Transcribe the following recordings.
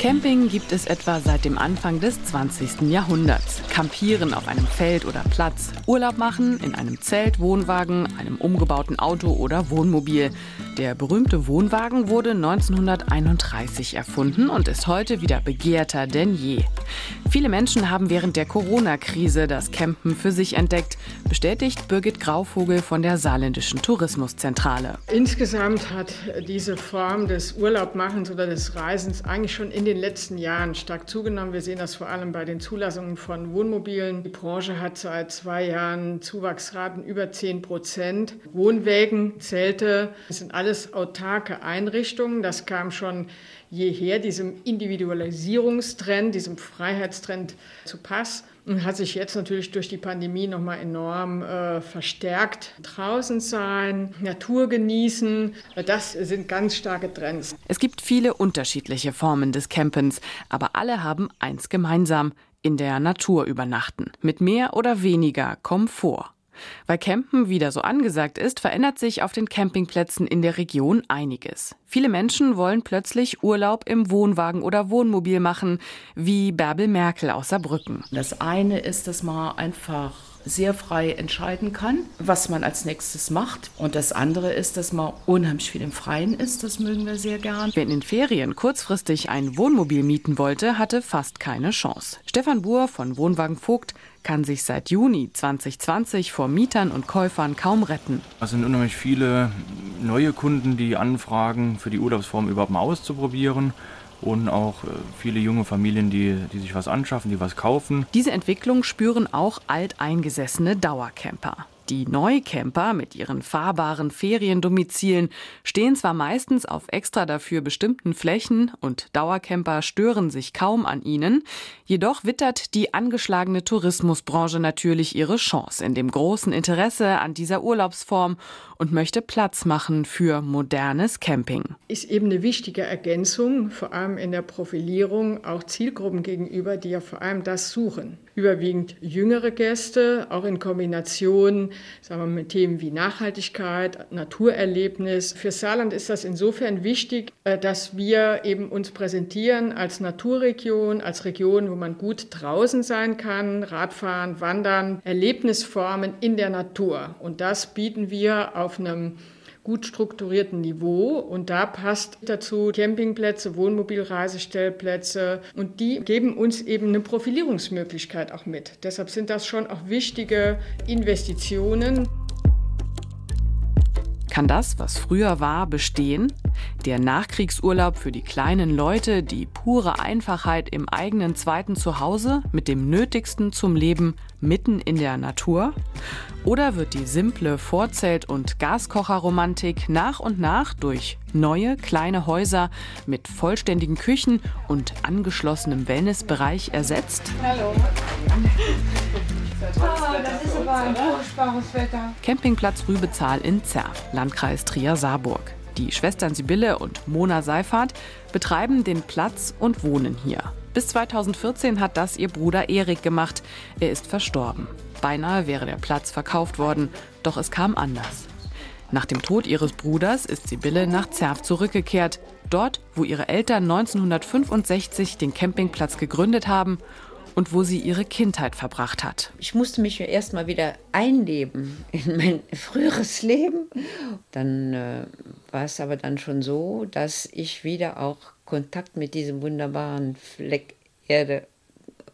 Camping gibt es etwa seit dem Anfang des 20. Jahrhunderts. Campieren auf einem Feld oder Platz, Urlaub machen in einem Zelt, Wohnwagen, einem umgebauten Auto oder Wohnmobil. Der berühmte Wohnwagen wurde 1931 erfunden und ist heute wieder begehrter denn je. Viele Menschen haben während der Corona-Krise das Campen für sich entdeckt, bestätigt Birgit Grauvogel von der Saarländischen Tourismuszentrale. Insgesamt hat diese Form des Urlaubmachens oder des Reisens eigentlich schon in den letzten Jahren stark zugenommen. Wir sehen das vor allem bei den Zulassungen von Wohnmobilen. Die Branche hat seit zwei Jahren Zuwachsraten über 10 Prozent. Wohnwägen, Zelte, das sind alles autarke Einrichtungen. Das kam schon jeher diesem Individualisierungstrend, diesem Freiheitstrend zu Pass und hat sich jetzt natürlich durch die Pandemie noch mal enorm äh, verstärkt. Draußen sein, Natur genießen, das sind ganz starke Trends. Es gibt viele unterschiedliche Formen des Campens, aber alle haben eins gemeinsam: in der Natur übernachten, mit mehr oder weniger Komfort. Weil Campen wieder so angesagt ist, verändert sich auf den Campingplätzen in der Region einiges. Viele Menschen wollen plötzlich Urlaub im Wohnwagen oder Wohnmobil machen, wie Bärbel Merkel aus Saarbrücken. Das eine ist, dass man einfach sehr frei entscheiden kann, was man als nächstes macht. Und das andere ist, dass man unheimlich viel im Freien ist. Das mögen wir sehr gern. Wer in den Ferien kurzfristig ein Wohnmobil mieten wollte, hatte fast keine Chance. Stefan Buhr von Wohnwagen Vogt kann sich seit Juni 2020 vor Mietern und Käufern kaum retten. Es sind unheimlich viele neue Kunden, die anfragen, für die Urlaubsform überhaupt mal auszuprobieren und auch äh, viele junge Familien, die, die sich was anschaffen, die was kaufen. Diese Entwicklung spüren auch alteingesessene Dauercamper. Die Neucamper mit ihren fahrbaren Feriendomizilen stehen zwar meistens auf extra dafür bestimmten Flächen und Dauercamper stören sich kaum an ihnen, jedoch wittert die angeschlagene Tourismusbranche natürlich ihre Chance in dem großen Interesse an dieser Urlaubsform und möchte Platz machen für modernes Camping. Ist eben eine wichtige Ergänzung, vor allem in der Profilierung auch Zielgruppen gegenüber, die ja vor allem das suchen. Überwiegend jüngere Gäste, auch in Kombination sagen wir, mit Themen wie Nachhaltigkeit, Naturerlebnis. Für Saarland ist das insofern wichtig, äh, dass wir eben uns präsentieren als Naturregion, als Region, wo man gut draußen sein kann, Radfahren, Wandern, Erlebnisformen in der Natur. Und das bieten wir auf einem gut strukturierten Niveau. Und da passt dazu Campingplätze, Wohnmobilreisestellplätze. Und die geben uns eben eine Profilierungsmöglichkeit auch mit. Deshalb sind das schon auch wichtige Investitionen. Kann das, was früher war, bestehen? Der Nachkriegsurlaub für die kleinen Leute, die pure Einfachheit im eigenen zweiten Zuhause mit dem Nötigsten zum Leben mitten in der Natur? Oder wird die simple Vorzelt- und Gaskocherromantik nach und nach durch neue kleine Häuser mit vollständigen Küchen und angeschlossenem Wellnessbereich ersetzt? Hallo. Oh, das ist aber ein furchtbares Wetter. Campingplatz Rübezahl in Zerf, Landkreis Trier-Saarburg. Die Schwestern Sibylle und Mona Seifert betreiben den Platz und wohnen hier. Bis 2014 hat das ihr Bruder Erik gemacht. Er ist verstorben. Beinahe wäre der Platz verkauft worden, doch es kam anders. Nach dem Tod ihres Bruders ist Sibylle nach Zerf zurückgekehrt, dort, wo ihre Eltern 1965 den Campingplatz gegründet haben und wo sie ihre Kindheit verbracht hat. Ich musste mich erst mal wieder einleben in mein früheres Leben. Dann äh, war es aber dann schon so, dass ich wieder auch Kontakt mit diesem wunderbaren Fleck Erde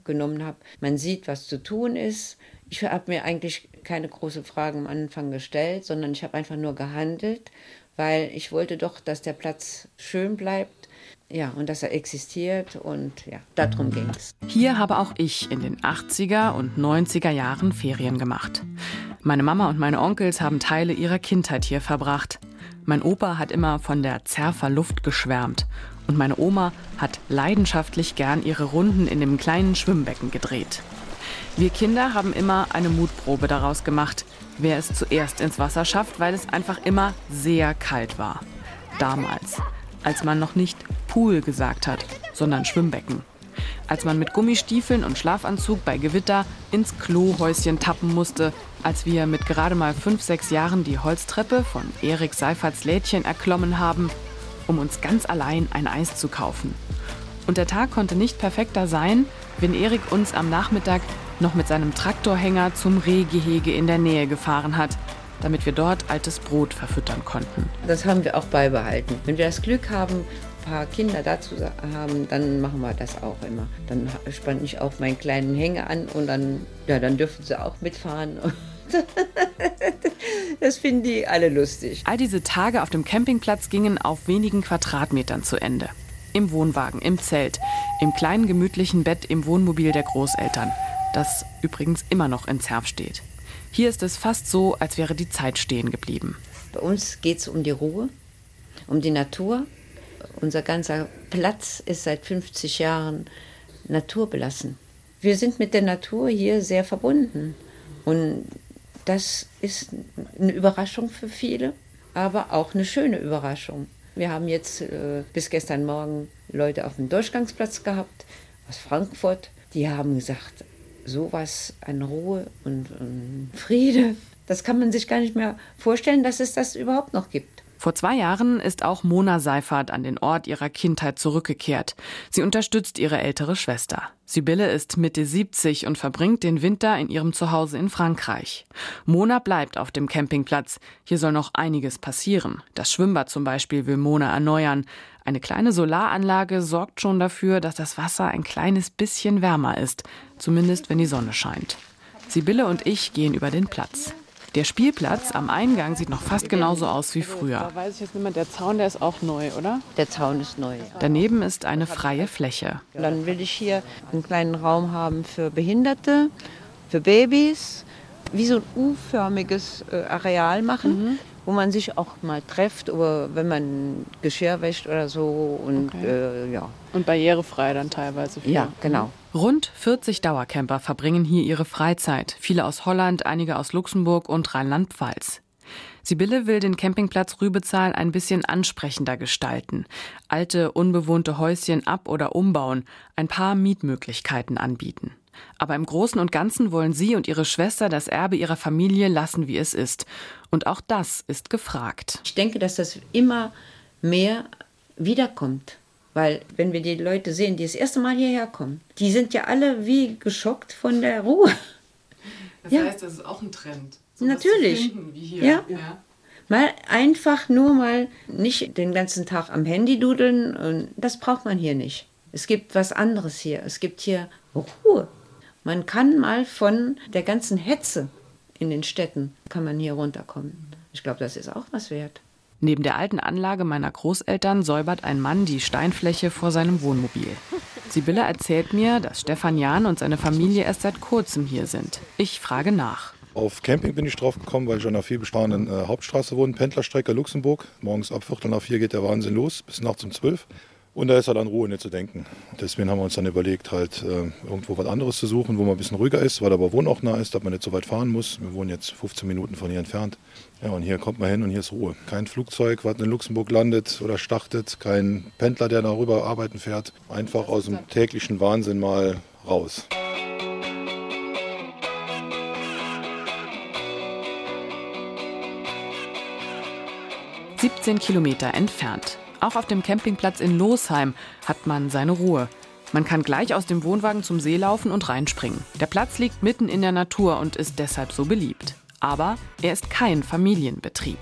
genommen habe. Man sieht, was zu tun ist. Ich habe mir eigentlich keine großen Fragen am Anfang gestellt, sondern ich habe einfach nur gehandelt, weil ich wollte doch, dass der Platz schön bleibt ja, und dass er existiert und ja, darum ging es. Hier habe auch ich in den 80er und 90er Jahren Ferien gemacht. Meine Mama und meine Onkels haben Teile ihrer Kindheit hier verbracht. Mein Opa hat immer von der Zerfer Luft geschwärmt und meine Oma hat leidenschaftlich gern ihre Runden in dem kleinen Schwimmbecken gedreht. Wir Kinder haben immer eine Mutprobe daraus gemacht, wer es zuerst ins Wasser schafft, weil es einfach immer sehr kalt war. Damals als man noch nicht Pool gesagt hat, sondern Schwimmbecken. Als man mit Gummistiefeln und Schlafanzug bei Gewitter ins Klohäuschen tappen musste, als wir mit gerade mal fünf, sechs Jahren die Holztreppe von Erik Seiferts Lädchen erklommen haben, um uns ganz allein ein Eis zu kaufen. Und der Tag konnte nicht perfekter sein, wenn Erik uns am Nachmittag noch mit seinem Traktorhänger zum Rehgehege in der Nähe gefahren hat, damit wir dort altes Brot verfüttern konnten. Das haben wir auch beibehalten. Wenn wir das Glück haben, ein paar Kinder dazu haben, dann machen wir das auch immer. Dann spanne ich auch meinen kleinen Hänger an und dann, ja, dann dürfen sie auch mitfahren. Das finden die alle lustig. All diese Tage auf dem Campingplatz gingen auf wenigen Quadratmetern zu Ende. Im Wohnwagen, im Zelt, im kleinen gemütlichen Bett im Wohnmobil der Großeltern, das übrigens immer noch in Zerf steht. Hier ist es fast so, als wäre die Zeit stehen geblieben. Bei uns geht es um die Ruhe, um die Natur. Unser ganzer Platz ist seit 50 Jahren naturbelassen. Wir sind mit der Natur hier sehr verbunden. Und das ist eine Überraschung für viele, aber auch eine schöne Überraschung. Wir haben jetzt äh, bis gestern Morgen Leute auf dem Durchgangsplatz gehabt aus Frankfurt. Die haben gesagt, sowas an Ruhe und, und Friede, das kann man sich gar nicht mehr vorstellen, dass es das überhaupt noch gibt. Vor zwei Jahren ist auch Mona Seifert an den Ort ihrer Kindheit zurückgekehrt. Sie unterstützt ihre ältere Schwester. Sibylle ist Mitte 70 und verbringt den Winter in ihrem Zuhause in Frankreich. Mona bleibt auf dem Campingplatz. Hier soll noch einiges passieren. Das Schwimmbad zum Beispiel will Mona erneuern. Eine kleine Solaranlage sorgt schon dafür, dass das Wasser ein kleines bisschen wärmer ist. Zumindest wenn die Sonne scheint. Sibylle und ich gehen über den Platz. Der Spielplatz am Eingang sieht noch fast genauso aus wie früher. Da weiß ich jetzt nicht mehr, der Zaun, der ist auch neu, oder? Der Zaun ist neu. Daneben ist eine freie Fläche. Dann will ich hier einen kleinen Raum haben für Behinderte, für Babys, wie so ein U-förmiges äh, Areal machen. Mhm wo man sich auch mal trifft, oder wenn man Geschirr wäscht oder so. Und, okay. äh, ja. und barrierefrei dann teilweise. Für. Ja, genau. Rund 40 Dauercamper verbringen hier ihre Freizeit. Viele aus Holland, einige aus Luxemburg und Rheinland-Pfalz. Sibylle will den Campingplatz Rübezahl ein bisschen ansprechender gestalten. Alte, unbewohnte Häuschen ab- oder umbauen, ein paar Mietmöglichkeiten anbieten. Aber im Großen und Ganzen wollen sie und ihre Schwester das Erbe ihrer Familie lassen, wie es ist. Und auch das ist gefragt. Ich denke, dass das immer mehr wiederkommt. Weil wenn wir die Leute sehen, die das erste Mal hierher kommen, die sind ja alle wie geschockt von der Ruhe. Das ja. heißt, das ist auch ein Trend. Natürlich. Ja. ja. Mal einfach nur mal nicht den ganzen Tag am Handy dudeln. Und das braucht man hier nicht. Es gibt was anderes hier. Es gibt hier Ruhe. Man kann mal von der ganzen Hetze in den Städten, kann man hier runterkommen. Ich glaube, das ist auch was wert. Neben der alten Anlage meiner Großeltern säubert ein Mann die Steinfläche vor seinem Wohnmobil. Sibylle erzählt mir, dass Stefan Jahn und seine Familie erst seit kurzem hier sind. Ich frage nach. Auf Camping bin ich drauf gekommen, weil ich an einer vielbefahrenen äh, Hauptstraße wohne, Pendlerstrecke Luxemburg. Morgens ab Viertel nach vier geht der Wahnsinn los, bis nachts um zwölf. Und da ist halt an Ruhe nicht zu denken. Deswegen haben wir uns dann überlegt, halt äh, irgendwo was anderes zu suchen, wo man ein bisschen ruhiger ist, weil aber wohnortnah ist, dass man nicht so weit fahren muss. Wir wohnen jetzt 15 Minuten von hier entfernt. Ja, und hier kommt man hin und hier ist Ruhe. Kein Flugzeug, was in Luxemburg landet oder startet, kein Pendler, der darüber arbeiten fährt. Einfach aus dem täglichen Wahnsinn mal raus. »17 Kilometer entfernt. Auch auf dem Campingplatz in Losheim hat man seine Ruhe. Man kann gleich aus dem Wohnwagen zum See laufen und reinspringen. Der Platz liegt mitten in der Natur und ist deshalb so beliebt. Aber er ist kein Familienbetrieb.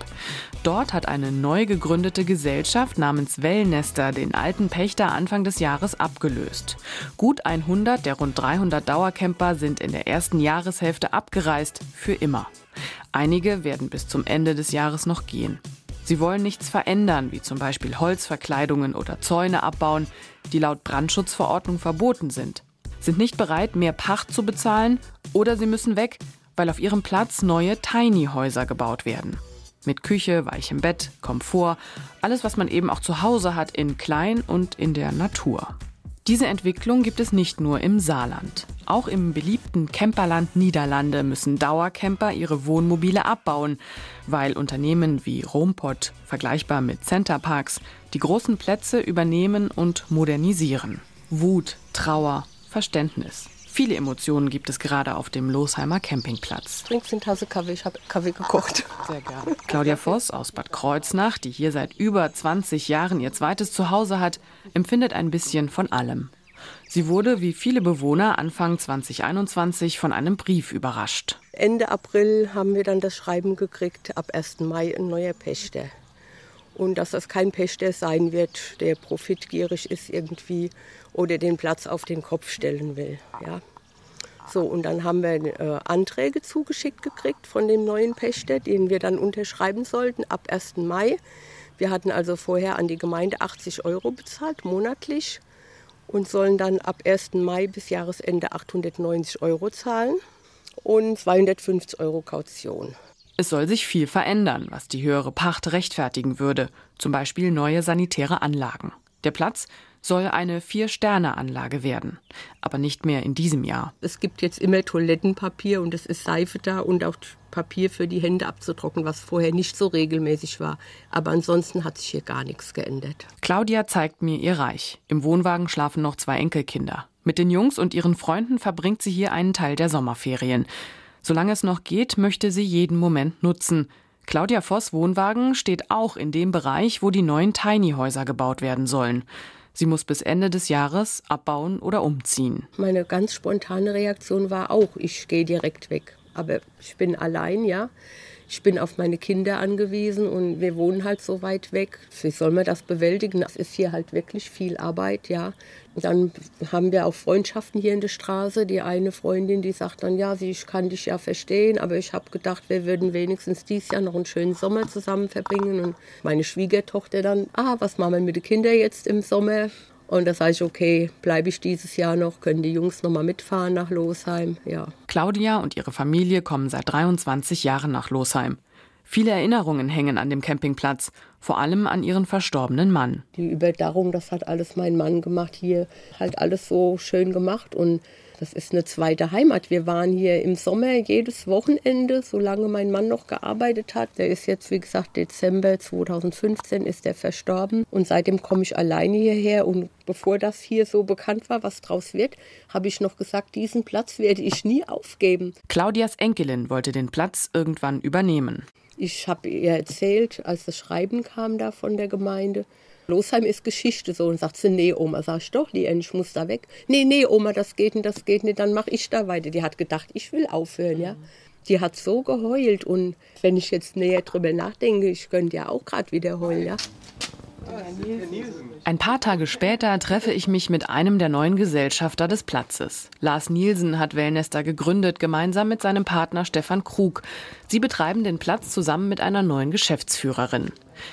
Dort hat eine neu gegründete Gesellschaft namens Wellnester den alten Pächter Anfang des Jahres abgelöst. Gut 100 der rund 300 Dauercamper sind in der ersten Jahreshälfte abgereist, für immer. Einige werden bis zum Ende des Jahres noch gehen. Sie wollen nichts verändern, wie zum Beispiel Holzverkleidungen oder Zäune abbauen, die laut Brandschutzverordnung verboten sind, sind nicht bereit, mehr Pacht zu bezahlen oder sie müssen weg, weil auf ihrem Platz neue Tiny-Häuser gebaut werden. Mit Küche, weichem Bett, Komfort, alles, was man eben auch zu Hause hat, in klein und in der Natur. Diese Entwicklung gibt es nicht nur im Saarland. Auch im beliebten Camperland Niederlande müssen Dauercamper ihre Wohnmobile abbauen, weil Unternehmen wie Rompot, vergleichbar mit Centerparks, die großen Plätze übernehmen und modernisieren. Wut, Trauer, Verständnis. Viele Emotionen gibt es gerade auf dem Losheimer Campingplatz. Trinkst eine Tasse Kaffee, ich habe Kaffee gekocht. Sehr gerne. Claudia Voss aus Bad Kreuznach, die hier seit über 20 Jahren ihr zweites Zuhause hat, empfindet ein bisschen von allem. Sie wurde, wie viele Bewohner, Anfang 2021 von einem Brief überrascht. Ende April haben wir dann das Schreiben gekriegt, ab 1. Mai ein neuer Pächter. Und dass das kein Pächter sein wird, der profitgierig ist irgendwie oder den Platz auf den Kopf stellen will. Ja. So, und dann haben wir äh, Anträge zugeschickt gekriegt von dem neuen Pächter, den wir dann unterschreiben sollten ab 1. Mai. Wir hatten also vorher an die Gemeinde 80 Euro bezahlt, monatlich, und sollen dann ab 1. Mai bis Jahresende 890 Euro zahlen und 250 Euro Kaution. Es soll sich viel verändern, was die höhere Pacht rechtfertigen würde, zum Beispiel neue sanitäre Anlagen. Der Platz soll eine Vier-Sterne-Anlage werden, aber nicht mehr in diesem Jahr. Es gibt jetzt immer Toilettenpapier und es ist Seife da und auch Papier für die Hände abzutrocknen, was vorher nicht so regelmäßig war. Aber ansonsten hat sich hier gar nichts geändert. Claudia zeigt mir ihr Reich. Im Wohnwagen schlafen noch zwei Enkelkinder. Mit den Jungs und ihren Freunden verbringt sie hier einen Teil der Sommerferien. Solange es noch geht, möchte sie jeden Moment nutzen. Claudia Voss Wohnwagen steht auch in dem Bereich, wo die neuen Tiny-Häuser gebaut werden sollen. Sie muss bis Ende des Jahres abbauen oder umziehen. Meine ganz spontane Reaktion war auch, ich gehe direkt weg. Aber ich bin allein, ja ich bin auf meine Kinder angewiesen und wir wohnen halt so weit weg. Wie soll man das bewältigen? Das ist hier halt wirklich viel Arbeit, ja. dann haben wir auch Freundschaften hier in der Straße. Die eine Freundin, die sagt dann, ja, ich kann dich ja verstehen, aber ich habe gedacht, wir würden wenigstens dieses Jahr noch einen schönen Sommer zusammen verbringen. Und meine Schwiegertochter dann, ah, was machen wir mit den Kindern jetzt im Sommer? Und da sage ich, okay, bleibe ich dieses Jahr noch, können die Jungs noch mal mitfahren nach Losheim, ja. Claudia und ihre Familie kommen seit 23 Jahren nach Losheim. Viele Erinnerungen hängen an dem Campingplatz, vor allem an ihren verstorbenen Mann. Die Überdachung, das hat alles mein Mann gemacht, hier halt alles so schön gemacht und das ist eine zweite Heimat. Wir waren hier im Sommer jedes Wochenende, solange mein Mann noch gearbeitet hat. Der ist jetzt, wie gesagt, Dezember 2015 ist er verstorben. Und seitdem komme ich alleine hierher. Und bevor das hier so bekannt war, was draus wird, habe ich noch gesagt, diesen Platz werde ich nie aufgeben. Claudias Enkelin wollte den Platz irgendwann übernehmen. Ich habe ihr erzählt, als das Schreiben kam da von der Gemeinde, Losheim ist Geschichte so. Und sagt sie, nee, Oma, sag ich doch, Lien, ich muss da weg. Nee, nee, Oma, das geht nicht, das geht nicht, dann mache ich da weiter. Die hat gedacht, ich will aufhören, ja. Die hat so geheult und wenn ich jetzt näher drüber nachdenke, ich könnte ja auch gerade wieder heulen, ja. Ein paar Tage später treffe ich mich mit einem der neuen Gesellschafter des Platzes. Lars Nielsen hat Wellnester gegründet, gemeinsam mit seinem Partner Stefan Krug. Sie betreiben den Platz zusammen mit einer neuen Geschäftsführerin.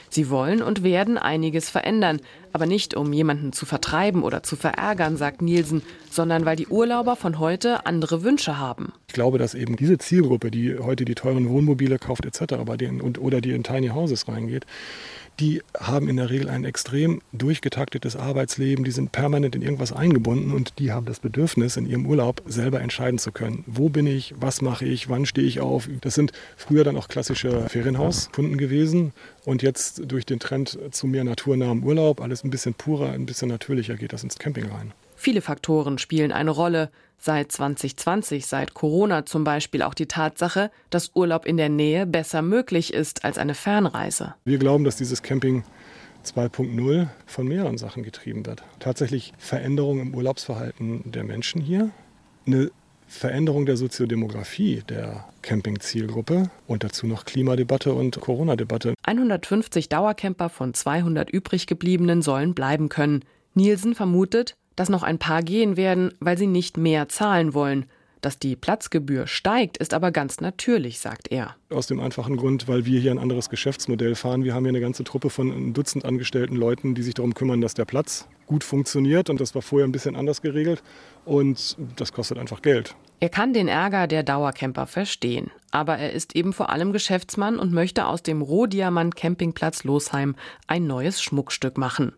Sie wollen und werden einiges verändern, aber nicht um jemanden zu vertreiben oder zu verärgern, sagt Nielsen, sondern weil die Urlauber von heute andere Wünsche haben. Ich glaube, dass eben diese Zielgruppe, die heute die teuren Wohnmobile kauft etc. bei denen und, oder die in Tiny Houses reingeht, die haben in der Regel ein extrem durchgetaktetes Arbeitsleben, die sind permanent in irgendwas eingebunden und die haben das Bedürfnis, in ihrem Urlaub selber entscheiden zu können. Wo bin ich, was mache ich, wann stehe ich auf? Das sind früher dann auch klassische Ferienhauskunden gewesen und jetzt durch den Trend zu mehr naturnahem Urlaub, alles ein bisschen purer, ein bisschen natürlicher geht das ins Camping rein. Viele Faktoren spielen eine Rolle. Seit 2020, seit Corona zum Beispiel auch die Tatsache, dass Urlaub in der Nähe besser möglich ist als eine Fernreise. Wir glauben, dass dieses Camping 2.0 von mehreren Sachen getrieben wird. Tatsächlich Veränderungen im Urlaubsverhalten der Menschen hier, eine Veränderung der Soziodemografie der Camping-Zielgruppe und dazu noch Klimadebatte und Corona-Debatte. 150 Dauercamper von 200 übrig gebliebenen sollen bleiben können. Nielsen vermutet, dass noch ein paar gehen werden, weil sie nicht mehr zahlen wollen. Dass die Platzgebühr steigt, ist aber ganz natürlich, sagt er. Aus dem einfachen Grund, weil wir hier ein anderes Geschäftsmodell fahren. Wir haben hier eine ganze Truppe von ein Dutzend angestellten Leuten, die sich darum kümmern, dass der Platz gut funktioniert. Und das war vorher ein bisschen anders geregelt. Und das kostet einfach Geld. Er kann den Ärger der Dauercamper verstehen. Aber er ist eben vor allem Geschäftsmann und möchte aus dem Rohdiamant Campingplatz Losheim ein neues Schmuckstück machen.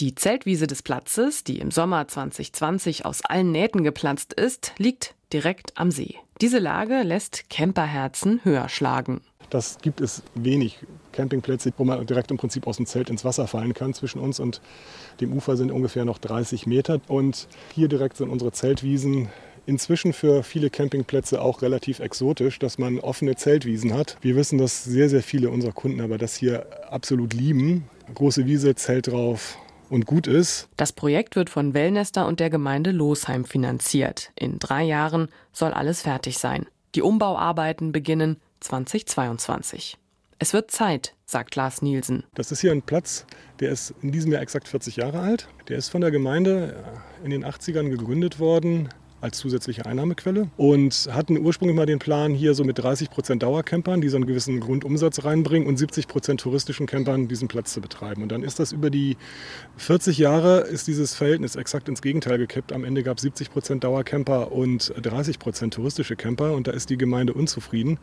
Die Zeltwiese des Platzes, die im Sommer 2020 aus allen Nähten geplatzt ist, liegt direkt am See. Diese Lage lässt Camperherzen höher schlagen. Das gibt es wenig Campingplätze, wo man direkt im Prinzip aus dem Zelt ins Wasser fallen kann. Zwischen uns und dem Ufer sind ungefähr noch 30 Meter. Und hier direkt sind unsere Zeltwiesen inzwischen für viele Campingplätze auch relativ exotisch, dass man offene Zeltwiesen hat. Wir wissen, dass sehr, sehr viele unserer Kunden aber das hier absolut lieben. Große Wiese, Zelt drauf, und gut ist. Das Projekt wird von Wellnester und der Gemeinde Losheim finanziert. In drei Jahren soll alles fertig sein. Die Umbauarbeiten beginnen 2022. Es wird Zeit, sagt Lars Nielsen. Das ist hier ein Platz, der ist in diesem Jahr exakt 40 Jahre alt. Der ist von der Gemeinde in den 80ern gegründet worden als zusätzliche Einnahmequelle und hatten ursprünglich mal den Plan, hier so mit 30 Prozent Dauercampern, die so einen gewissen Grundumsatz reinbringen und 70 Prozent touristischen Campern diesen Platz zu betreiben. Und dann ist das über die 40 Jahre ist dieses Verhältnis exakt ins Gegenteil gekippt. Am Ende gab es 70 Prozent Dauercamper und 30 Prozent touristische Camper und da ist die Gemeinde unzufrieden.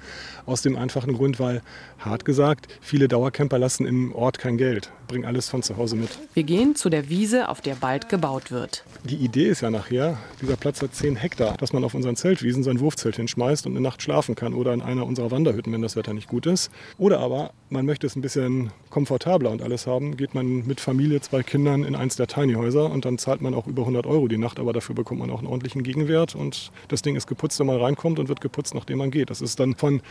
Aus dem einfachen Grund, weil, hart gesagt, viele Dauercamper lassen im Ort kein Geld, bringen alles von zu Hause mit. Wir gehen zu der Wiese, auf der bald gebaut wird. Die Idee ist ja nachher, dieser Platz hat 10 Hektar, dass man auf unseren Zeltwiesen sein Wurfzelt hinschmeißt und eine Nacht schlafen kann oder in einer unserer Wanderhütten, wenn das Wetter nicht gut ist. Oder aber man möchte es ein bisschen komfortabler und alles haben, geht man mit Familie, zwei Kindern in eins der Tiny Häuser und dann zahlt man auch über 100 Euro die Nacht, aber dafür bekommt man auch einen ordentlichen Gegenwert und das Ding ist geputzt, wenn man reinkommt und wird geputzt, nachdem man geht. Das ist dann von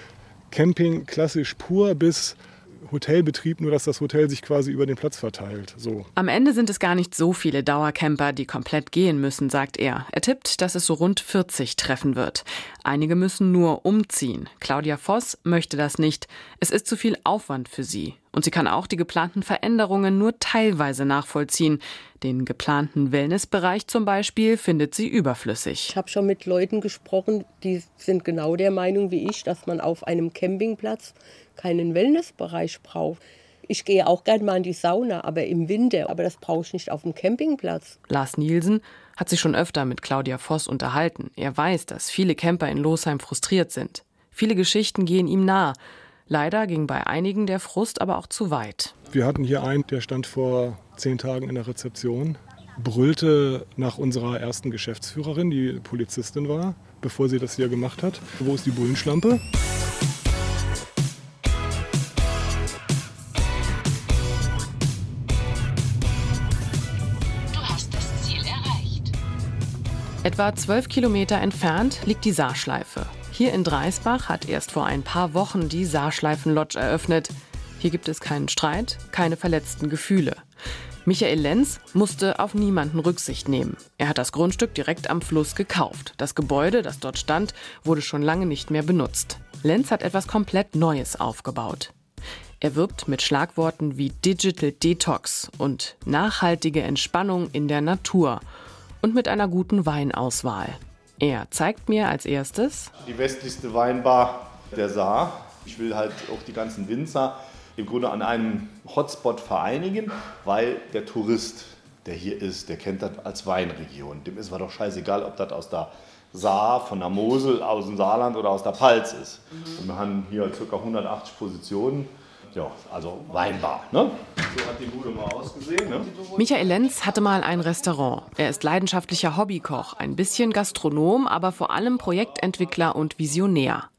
Camping klassisch pur bis Hotelbetrieb, nur dass das Hotel sich quasi über den Platz verteilt. So. Am Ende sind es gar nicht so viele Dauercamper, die komplett gehen müssen, sagt er. Er tippt, dass es so rund 40 treffen wird. Einige müssen nur umziehen. Claudia Voss möchte das nicht. Es ist zu viel Aufwand für sie. Und sie kann auch die geplanten Veränderungen nur teilweise nachvollziehen. Den geplanten Wellnessbereich zum Beispiel findet sie überflüssig. Ich habe schon mit Leuten gesprochen, die sind genau der Meinung wie ich, dass man auf einem Campingplatz keinen Wellnessbereich braucht. Ich gehe auch gern mal in die Sauna, aber im Winter. Aber das brauche ich nicht auf dem Campingplatz. Lars Nielsen hat sich schon öfter mit Claudia Voss unterhalten. Er weiß, dass viele Camper in Losheim frustriert sind. Viele Geschichten gehen ihm nah. Leider ging bei einigen der Frust aber auch zu weit. Wir hatten hier einen, der stand vor zehn Tagen in der Rezeption, brüllte nach unserer ersten Geschäftsführerin, die Polizistin war, bevor sie das hier gemacht hat. Wo ist die Bullenschlampe? Etwa zwölf Kilometer entfernt liegt die Saarschleife. Hier in Dreisbach hat erst vor ein paar Wochen die Saarschleifen-Lodge eröffnet. Hier gibt es keinen Streit, keine verletzten Gefühle. Michael Lenz musste auf niemanden Rücksicht nehmen. Er hat das Grundstück direkt am Fluss gekauft. Das Gebäude, das dort stand, wurde schon lange nicht mehr benutzt. Lenz hat etwas komplett Neues aufgebaut. Er wirbt mit Schlagworten wie Digital Detox und nachhaltige Entspannung in der Natur und mit einer guten Weinauswahl. Er zeigt mir als erstes die westlichste Weinbar der Saar. Ich will halt auch die ganzen Winzer im Grunde an einem Hotspot vereinigen, weil der Tourist, der hier ist, der kennt das als Weinregion. Dem ist aber doch scheißegal, ob das aus der Saar, von der Mosel, aus dem Saarland oder aus der Pfalz ist. Und wir haben hier ca. 180 Positionen ja, also Weinbar. Ne? So hat die Bude mal ausgesehen. Ne? Michael Lenz hatte mal ein Restaurant. Er ist leidenschaftlicher Hobbykoch, ein bisschen Gastronom, aber vor allem Projektentwickler und Visionär.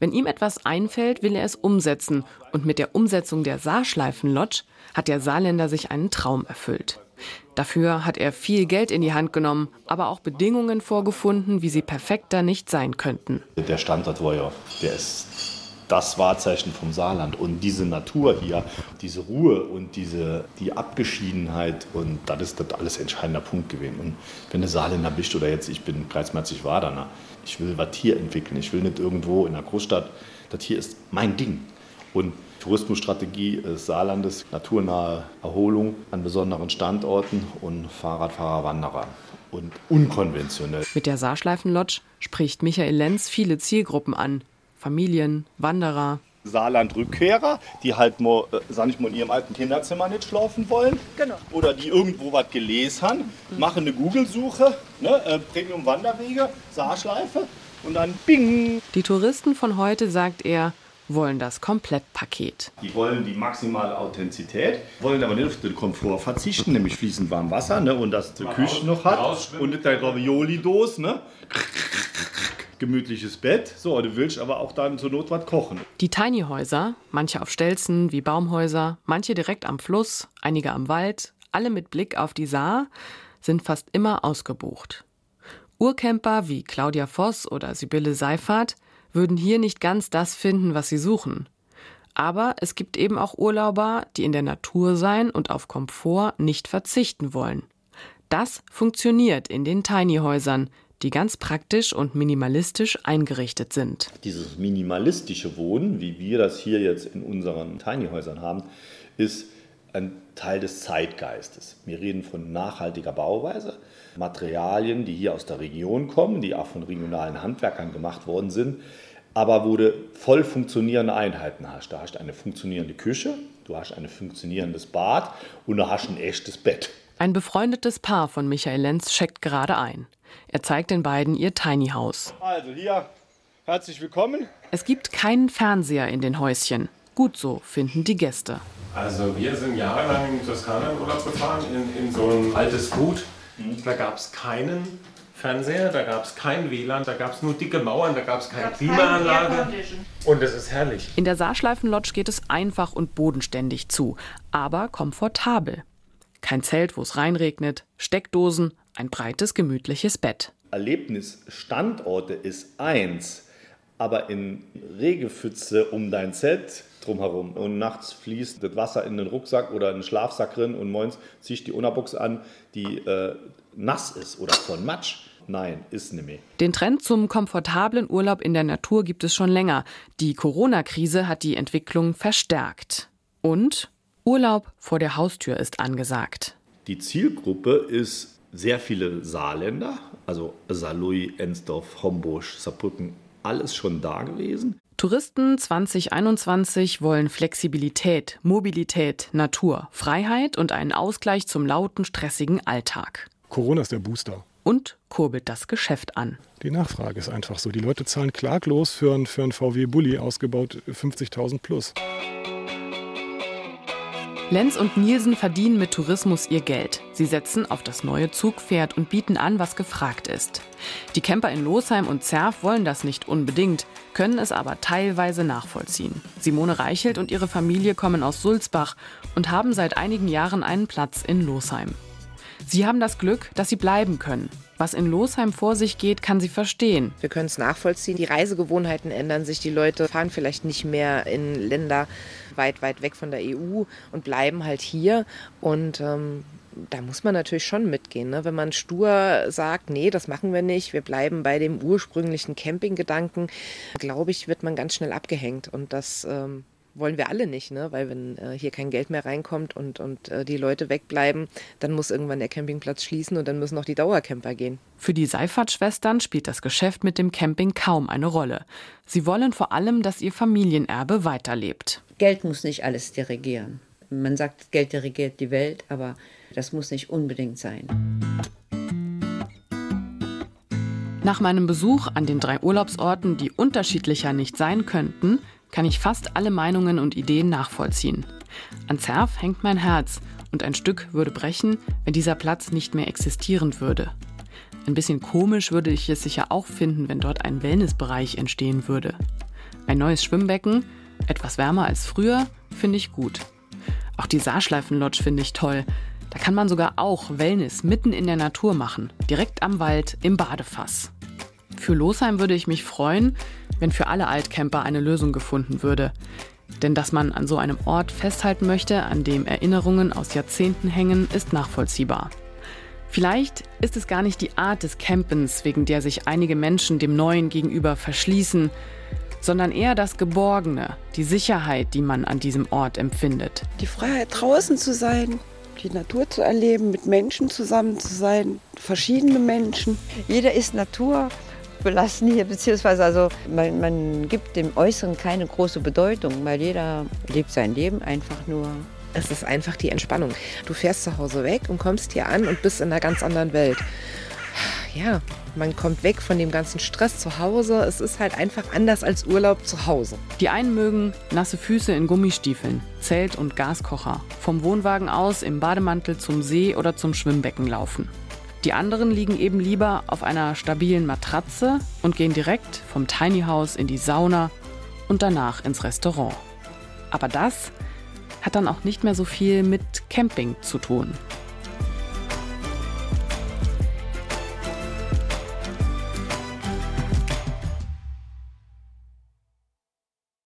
Wenn ihm etwas einfällt, will er es umsetzen. Und mit der Umsetzung der Saarschleifen-Lodge hat der Saarländer sich einen Traum erfüllt. Dafür hat er viel Geld in die Hand genommen, aber auch Bedingungen vorgefunden, wie sie perfekter nicht sein könnten. Der Standort war ja, der ist das Wahrzeichen vom Saarland. Und diese Natur hier, diese Ruhe und diese, die Abgeschiedenheit, und das ist das alles entscheidender Punkt gewesen. Und wenn du Saarländer bist oder jetzt, ich bin Kreismerzig Waderner, ich will was hier entwickeln. Ich will nicht irgendwo in einer Großstadt. Das hier ist mein Ding. Und Tourismusstrategie des Saarlandes, naturnahe Erholung an besonderen Standorten und Fahrradfahrer, Wanderer und unkonventionell. Mit der Saarschleifen-Lodge spricht Michael Lenz viele Zielgruppen an, Familien, Wanderer. Saarland-Rückkehrer, die halt mal, äh, sag ich mal, in ihrem alten Kinderzimmer nicht schlafen wollen. Genau. Oder die irgendwo was gelesen haben, mhm. machen eine Google-Suche, ne, äh, Premium-Wanderwege, Saarschleife und dann bing. Die Touristen von heute, sagt er, wollen das Komplettpaket. Die wollen die maximale Authentizität, wollen aber nicht auf den Komfort verzichten, nämlich fließend warm Wasser ne, und das die Küche noch hat und nicht der Ravioli-Dose. Ne? Gemütliches Bett. So, du willst aber auch dann zur Not was kochen. Die Tiny Häuser, manche auf Stelzen wie Baumhäuser, manche direkt am Fluss, einige am Wald, alle mit Blick auf die Saar, sind fast immer ausgebucht. Urcamper wie Claudia Voss oder Sibylle Seifert würden hier nicht ganz das finden, was sie suchen. Aber es gibt eben auch Urlauber, die in der Natur sein und auf Komfort nicht verzichten wollen. Das funktioniert in den Tiny-Häusern, die ganz praktisch und minimalistisch eingerichtet sind. Dieses minimalistische Wohnen, wie wir das hier jetzt in unseren Tiny-Häusern haben, ist ein Teil des Zeitgeistes. Wir reden von nachhaltiger Bauweise, Materialien, die hier aus der Region kommen, die auch von regionalen Handwerkern gemacht worden sind, aber wo du voll funktionierende Einheiten hast. Da hast du eine funktionierende Küche, du hast ein funktionierendes Bad und du hast ein echtes Bett. Ein befreundetes Paar von Michael Lenz checkt gerade ein. Er zeigt den beiden ihr Tiny House. Also hier, herzlich willkommen. Es gibt keinen Fernseher in den Häuschen. Gut so, finden die Gäste. Also wir sind jahrelang in Toskana in Urlaub gefahren, in, in so ein altes Gut. Da gab es keinen Fernseher, da gab es kein WLAN, da gab es nur dicke Mauern, da gab es keine Klimaanlage. Und es ist herrlich. In der Saarschleifenlodge geht es einfach und bodenständig zu, aber komfortabel. Kein Zelt, wo es reinregnet, Steckdosen, ein breites, gemütliches Bett. Erlebnisstandorte ist eins, aber in Regepfütze um dein Zelt drumherum und nachts fließt das Wasser in den Rucksack oder in den Schlafsack drin und morgens ziehst die Unterbox an, die äh, nass ist oder von Matsch. Nein, ist nicht mehr. Den Trend zum komfortablen Urlaub in der Natur gibt es schon länger. Die Corona-Krise hat die Entwicklung verstärkt. Und Urlaub vor der Haustür ist angesagt. Die Zielgruppe ist sehr viele Saarländer, also Saarlouis, Ensdorf, Homburg, Saarbrücken, alles schon da gewesen. Touristen 2021 wollen Flexibilität, Mobilität, Natur, Freiheit und einen Ausgleich zum lauten, stressigen Alltag. Corona ist der Booster. Und kurbelt das Geschäft an. Die Nachfrage ist einfach so. Die Leute zahlen klaglos für einen, für einen VW Bulli ausgebaut 50.000 plus. Lenz und Nielsen verdienen mit Tourismus ihr Geld. Sie setzen auf das neue Zugpferd und bieten an, was gefragt ist. Die Camper in Losheim und Zerf wollen das nicht unbedingt, können es aber teilweise nachvollziehen. Simone Reichelt und ihre Familie kommen aus Sulzbach und haben seit einigen Jahren einen Platz in Losheim. Sie haben das Glück, dass sie bleiben können. Was in Losheim vor sich geht, kann sie verstehen. Wir können es nachvollziehen. Die Reisegewohnheiten ändern sich. Die Leute fahren vielleicht nicht mehr in Länder weit, weit weg von der EU und bleiben halt hier. Und ähm, da muss man natürlich schon mitgehen. Ne? Wenn man stur sagt, nee, das machen wir nicht, wir bleiben bei dem ursprünglichen Campinggedanken, glaube ich, wird man ganz schnell abgehängt. Und das ähm, wollen wir alle nicht, ne? weil wenn äh, hier kein Geld mehr reinkommt und, und äh, die Leute wegbleiben, dann muss irgendwann der Campingplatz schließen und dann müssen auch die Dauercamper gehen. Für die Seifert-Schwestern spielt das Geschäft mit dem Camping kaum eine Rolle. Sie wollen vor allem, dass ihr Familienerbe weiterlebt. Geld muss nicht alles dirigieren. Man sagt, Geld dirigiert die Welt, aber das muss nicht unbedingt sein. Nach meinem Besuch an den drei Urlaubsorten, die unterschiedlicher nicht sein könnten, kann ich fast alle Meinungen und Ideen nachvollziehen. An Zerf hängt mein Herz und ein Stück würde brechen, wenn dieser Platz nicht mehr existieren würde. Ein bisschen komisch würde ich es sicher auch finden, wenn dort ein Wellnessbereich entstehen würde. Ein neues Schwimmbecken, etwas wärmer als früher, finde ich gut. Auch die Saarschleifenlodge finde ich toll. Da kann man sogar auch Wellness mitten in der Natur machen, direkt am Wald im Badefass. Für Losheim würde ich mich freuen, wenn für alle Altcamper eine Lösung gefunden würde. Denn dass man an so einem Ort festhalten möchte, an dem Erinnerungen aus Jahrzehnten hängen, ist nachvollziehbar. Vielleicht ist es gar nicht die Art des Campens, wegen der sich einige Menschen dem Neuen gegenüber verschließen, sondern eher das Geborgene, die Sicherheit, die man an diesem Ort empfindet. Die Freiheit, draußen zu sein, die Natur zu erleben, mit Menschen zusammen zu sein, verschiedene Menschen. Jeder ist Natur belassen hier, beziehungsweise also man, man gibt dem Äußeren keine große Bedeutung, weil jeder lebt sein Leben einfach nur. Es ist einfach die Entspannung. Du fährst zu Hause weg und kommst hier an und bist in einer ganz anderen Welt. Ja, man kommt weg von dem ganzen Stress zu Hause. Es ist halt einfach anders als Urlaub zu Hause. Die einen mögen nasse Füße in Gummistiefeln, Zelt und Gaskocher, vom Wohnwagen aus im Bademantel zum See oder zum Schwimmbecken laufen. Die anderen liegen eben lieber auf einer stabilen Matratze und gehen direkt vom Tiny House in die Sauna und danach ins Restaurant. Aber das hat dann auch nicht mehr so viel mit Camping zu tun.